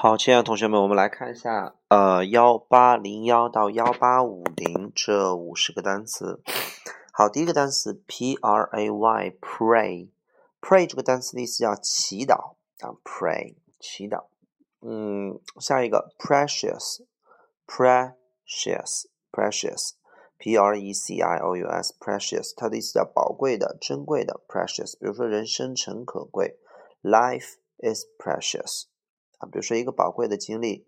好，亲爱的同学们，我们来看一下，呃，幺八零幺到幺八五零这五十个单词。好，第一个单词 p r a y，pray，pray 这个单词的意思叫祈祷啊，pray 祈祷。嗯，下一个 precious，precious，precious，p r e c i o u s，precious 它的意思叫宝贵的、珍贵的，precious。比如说人生诚可贵，life is precious。啊，比如说一个宝贵的经历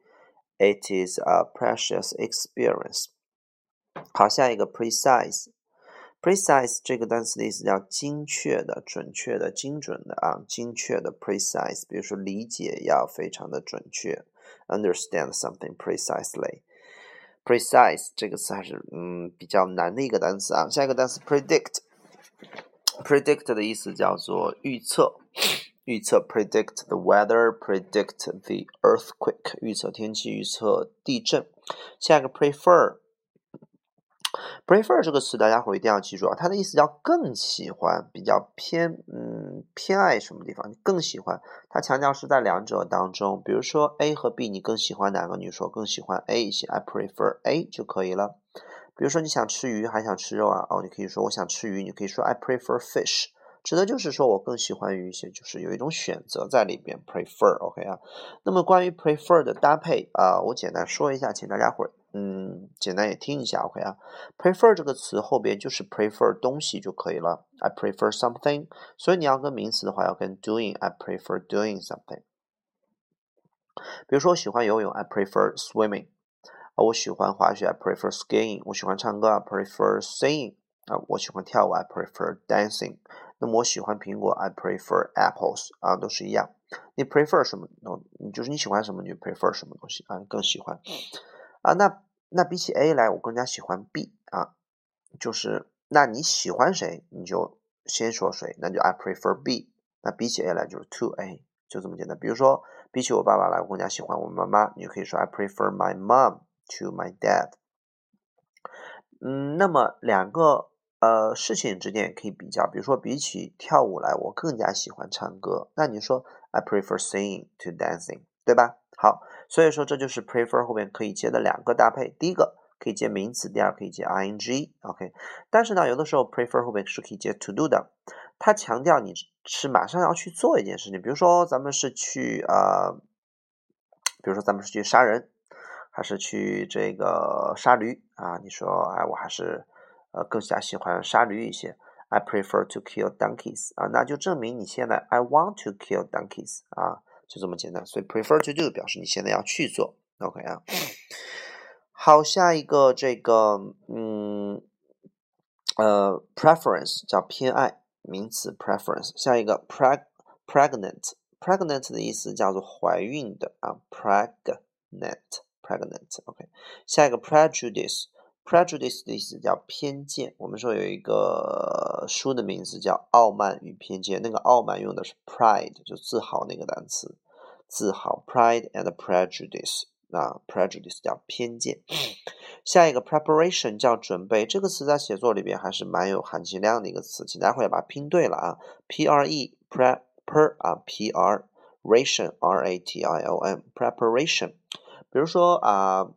，it is a precious experience。好，下一个 precise，precise 这个单词的意思叫精确的、准确的、精准的啊，精确的 precise。比如说理解要非常的准确，understand something precisely。precise 这个词还是嗯比较难的一个单词啊。下一个单词 predict，predict 的意思叫做预测。预测 predict the weather, predict the earthquake，预测天气，预测地震。下一个 prefer，prefer 这个词大家伙一定要记住啊，它的意思叫更喜欢，比较偏，嗯，偏爱什么地方？更喜欢，它强调是在两者当中。比如说 A 和 B，你更喜欢哪个？你说更喜欢 A 一些，I prefer A 就可以了。比如说你想吃鱼还想吃肉啊？哦，你可以说我想吃鱼，你可以说 I prefer fish。指的就是说我更喜欢于一些，就是有一种选择在里边，prefer，OK 啊。那么关于 prefer 的搭配啊，我简单说一下，请大家伙儿嗯，简单也听一下，OK 啊。prefer 这个词后边就是 prefer 东西就可以了，I prefer something。所以你要跟名词的话，要跟 doing，I prefer doing something。比如说我喜欢游泳，I prefer swimming。啊，我喜欢滑雪，I prefer skiing。我喜欢唱歌，I prefer singing。啊，我喜欢跳舞，I prefer dancing。那么我喜欢苹果，I prefer apples 啊，都是一样。你 prefer 什么东？你就是你喜欢什么，你就 prefer 什么东西啊，更喜欢啊。那那比起 A 来，我更加喜欢 B 啊。就是那你喜欢谁，你就先说谁，那就 I prefer B。那比起 A 来就是 to A，就这么简单。比如说比起我爸爸来，我更加喜欢我妈妈，你就可以说 I prefer my mom to my dad。嗯，那么两个。呃，事情之间也可以比较，比如说比起跳舞来，我更加喜欢唱歌。那你说 I prefer singing to dancing，对吧？好，所以说这就是 prefer 后面可以接的两个搭配，第一个可以接名词，第二可以接 ing，OK。但是呢，有的时候 prefer 后面是可以接 to do 的，它强调你是马上要去做一件事情，比如说咱们是去呃，比如说咱们是去杀人，还是去这个杀驴啊？你说哎，我还是。呃，更加喜欢杀驴一些。I prefer to kill donkeys 啊，那就证明你现在 I want to kill donkeys 啊，就这么简单。所以 prefer to do 表示你现在要去做。OK 啊，好，下一个这个，嗯，呃，preference 叫偏爱，名词 preference。下一个 preg pregnant，pregnant 的意思叫做怀孕的啊，pregnant，pregnant。OK，下一个 prejudice。Prejudice 的意思叫偏见。我们说有一个书的名字叫《傲慢与偏见》，那个傲慢用的是 pride，就自豪那个单词，自豪。Pride and prejudice 啊，prejudice 叫偏见。下一个 preparation 叫准备，这个词在写作里边还是蛮有含金量的一个词，请待会儿要把它拼对了啊。P R E pre per 啊，P R ration R A T I O N preparation。比如说啊。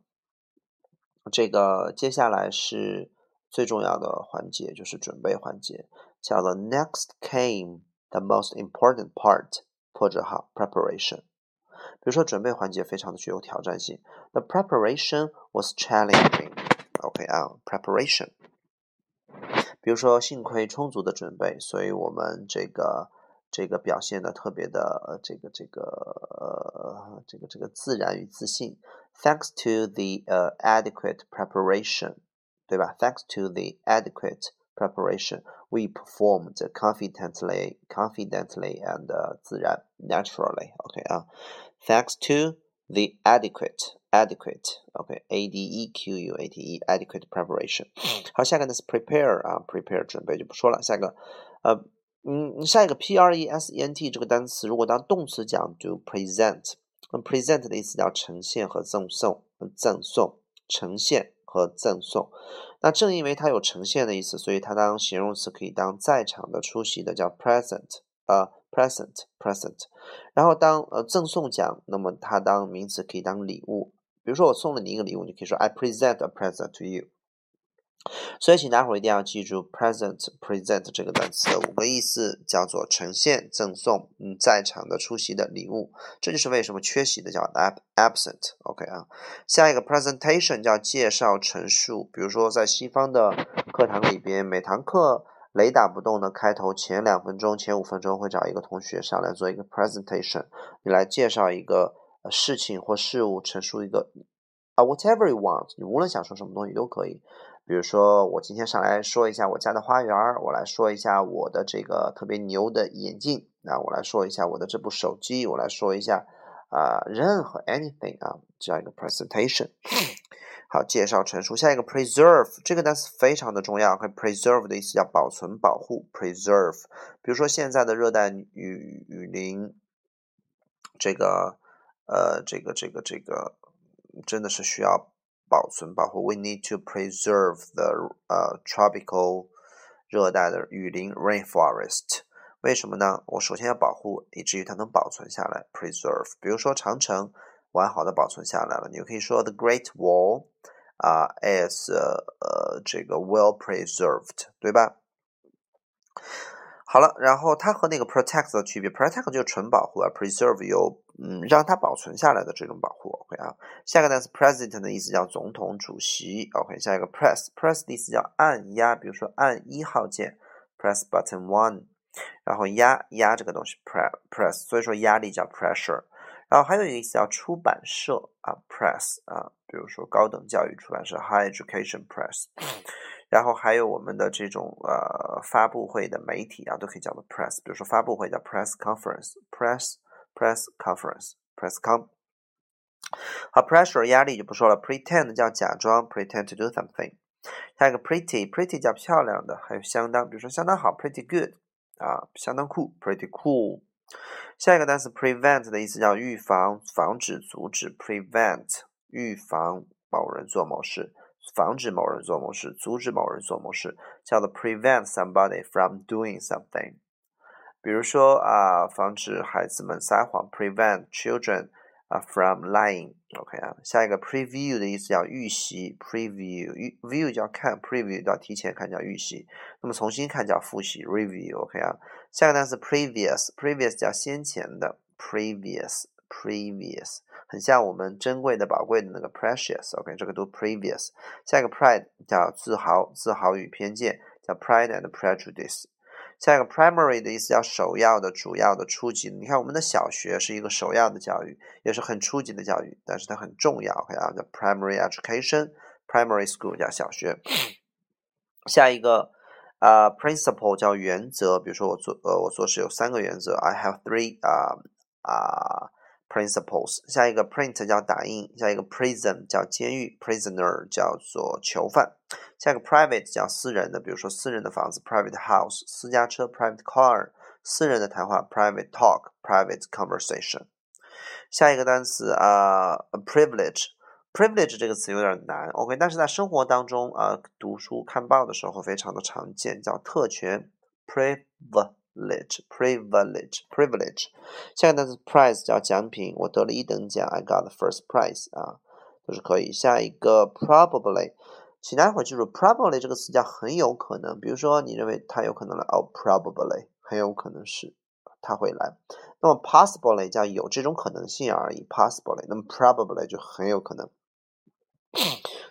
这个接下来是最重要的环节，就是准备环节，叫做 Next came the most important part，破折号 preparation。比如说准备环节非常的具有挑战性，The preparation was challenging。OK 啊，preparation。比如说幸亏充足的准备，所以我们这个。这个表现的特别的这个这个呃这个这个自然与自信 ，thanks to the 呃 adequate preparation，对吧？Thanks to the adequate preparation, we performed confidently, confidently and 自然 naturally. OK 啊，thanks to the adequate, adequate, OK, A D E Q U A T E, adequate preparation. 好，下个呢是 prepare 啊，prepare 准备就不说了，下一个呃。嗯，下一个 p r e s e n t 这个单词，如果当动词讲就 present， 那 present 的意思叫呈现和赠送，赠送，呈现和赠送。那正因为它有呈现的意思，所以它当形容词可以当在场的、出席的，叫 present，呃 present，present。然后当呃赠送奖，那么它当名词可以当礼物。比如说我送了你一个礼物，你可以说 I present a present to you。所以，请大伙儿一定要记住 present，present 这个单词的五个意思，叫做呈现、赠送，嗯，在场的出席的礼物。这就是为什么缺席的叫 absent。OK 啊，下一个 presentation 叫介绍、陈述。比如说，在西方的课堂里边，每堂课雷打不动的开头前两分钟、前五分钟会找一个同学上来做一个 presentation，你来介绍一个事情或事物，陈述一个啊 whatever you want，你无论想说什么东西都可以。比如说，我今天上来说一下我家的花园我来说一下我的这个特别牛的眼镜，那我来说一下我的这部手机，我来说一下啊，任何 anything 啊，这样一个 presentation。好，介绍陈述。下一个 preserve 这个单词非常的重要，和 preserve 的意思叫保存、保护。preserve，比如说现在的热带雨雨林，这个呃，这个这个这个真的是需要。保存保护，we need to preserve the 呃 tropical 热带的雨林 rainforest。为什么呢？我首先要保护，以至于它能保存下来，preserve。比如说长城完好的保存下来了，你就可以说 the Great Wall 啊 is 呃这个 well preserved，对吧？好了，然后它和那个 protect 的区别，protect 就是纯保护，而 preserve 有 嗯让它保存下来的这种保护。OK 啊，下个单词 president 的意思叫总统、主席。OK，下一个 press，press 的意思叫按压，比如说按一号键，press button one，然后压压这个东西，press，所以说压力叫 pressure。然后还有一个意思叫出版社啊，press 啊，比如说高等教育出版社，high education press。然后还有我们的这种呃发布会的媒体啊，都可以叫做 press。比如说发布会叫 press conference，press press conference，press con。好，pressure 压力就不说了，pretend 叫假装，pretend to do something。下一个 pretty，pretty 叫漂亮的，还有相当，比如说相当好，pretty good 啊，相当酷，pretty cool。下一个单词 prevent 的意思叫预防、防止、阻止，prevent 预防某人做某事。防止某人做某事，阻止某人做某事，叫做 prevent somebody from doing something。 比如说啊，防止孩子们撒谎，prevent children 啊 from lying。OK 啊，下一个 preview 的意思叫预习，preview，view 叫看，preview 叫提前看叫预习，那么重新看叫复习，review。OK 啊，下个单词 previous，previous 叫先前的，previous，previous。很像我们珍贵的、宝贵的那个 precious，OK，这个读 previous。下一个 pride 叫自豪、自豪与偏见，叫 pride and prejudice。下一个 primary 的意思叫首要的、主要的、初级的。你看我们的小学是一个首要的教育，也是很初级的教育，但是它很重要，OK 啊，叫 primary education，primary school 叫小学。下一个啊，principle 叫原则，比如说我做呃我做事有三个原则，I have three 啊啊。Principles，下一个 print 叫打印，下一个 prison 叫监狱，prisoner 叫做囚犯，下一个 private 叫私人的，比如说私人的房子，private house，私家车，private car，私人的谈话，private talk，private conversation。下一个单词啊，privilege，privilege 这个词有点难，OK，但是在生活当中啊，读书看报的时候非常的常见，叫特权，privilege。Privilege, privilege, privilege。下一个单词 prize 叫奖品，我得了一等奖，I got the first prize 啊，都是可以。下一个 probably，请大家伙记住 probably 这个词叫很有可能。比如说你认为它有可能来，哦，probably 很有可能是它会来。那么 possibly 叫有这种可能性而已，possibly。那么 probably 就很有可能。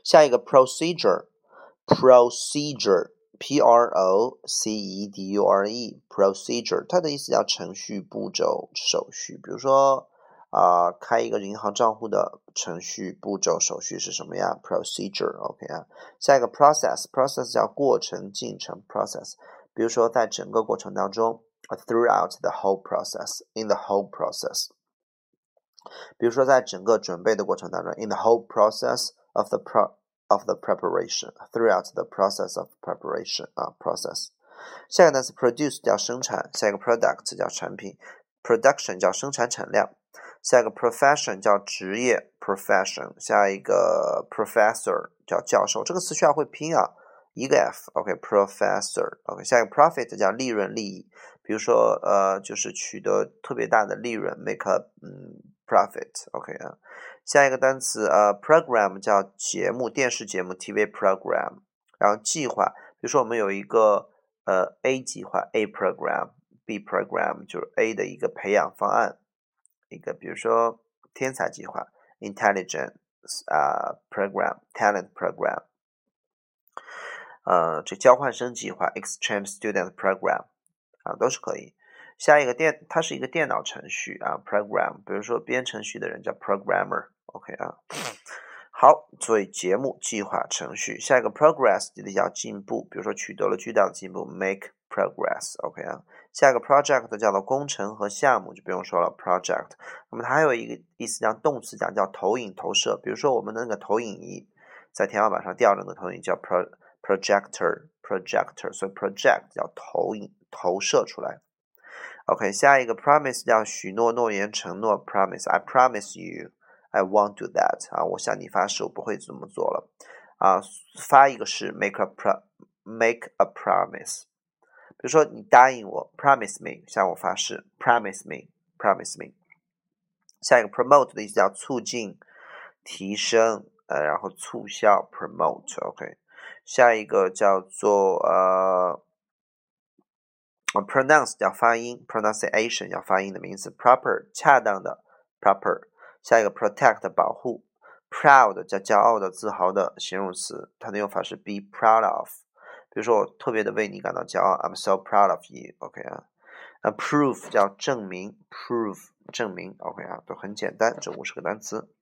下一个 procedure，procedure。P R O C E D U R E，procedure，它的意思叫程序、步骤、手续。比如说，啊，开一个银行账户的程序、步骤、手续是什么呀？procedure，OK 啊。下一个 process，process 叫过程、进程，process。比如说，在整个过程当中，throughout the whole process，in the whole process。比如说，在整个准备的过程当中，in the whole process of the pro。of the preparation throughout the process of preparation 啊 process。下一个单词 produce 叫生产，下一个 product 叫产品，production 叫生产产量，下一个 profession 叫职业 profession，下一个 professor 叫教授，这个词需要会拼啊，一个 f，OK professor，OK，下一个 profit 叫利润利益，比 比如说呃，就是取得特别大的利润，make a 嗯 profit，OK 啊。 下一个单词呃，program 叫节目，电视节目，TV program。然后计划，比如说我们有一个呃 A 计划，A program，B program 就是 A 的一个培养方案，一个比如说天才计划，intelligence 啊 program，talent program。呃，这交换生计划，exchange student program 啊，都是可以。下一个电，它是一个电脑程序啊，program，比如说编程序的人叫 programmer，OK 啊。好，所以节目、计划、程序。下一个 progress 就得叫进步，比如说取得了巨大的进步，make progress，OK 啊。下一个 project 叫做工程和项目，就不用说了，project。那么它还有一个意思讲动词讲叫投影、投射，比如说我们的那个投影仪在天花板上吊着的投影叫 pro projector，projector，所以 project 叫投影、投射出来。OK，下一个 promise 叫许诺、诺言、承诺，promise，I promise you。I won't do that 啊！我向你发誓，我不会这么做了啊！发一个誓，make a pro make a promise。比如说，你答应我，promise me，向我发誓，promise me，promise me。下一个 promote 的意思叫促进、提升，呃，然后促销，promote，OK。下一个叫做呃，pronounce 叫发音，pronunciation 叫发音的名词，proper 恰当的，proper。下一个 protect 保护，proud 叫骄傲的、自豪的形容词，它的用法是 be proud of。比如说我特别的为你感到骄傲，I'm so proud of you。OK 啊，那 proof 叫证明，prove 证明。OK 啊，都很简单，这五十个单词。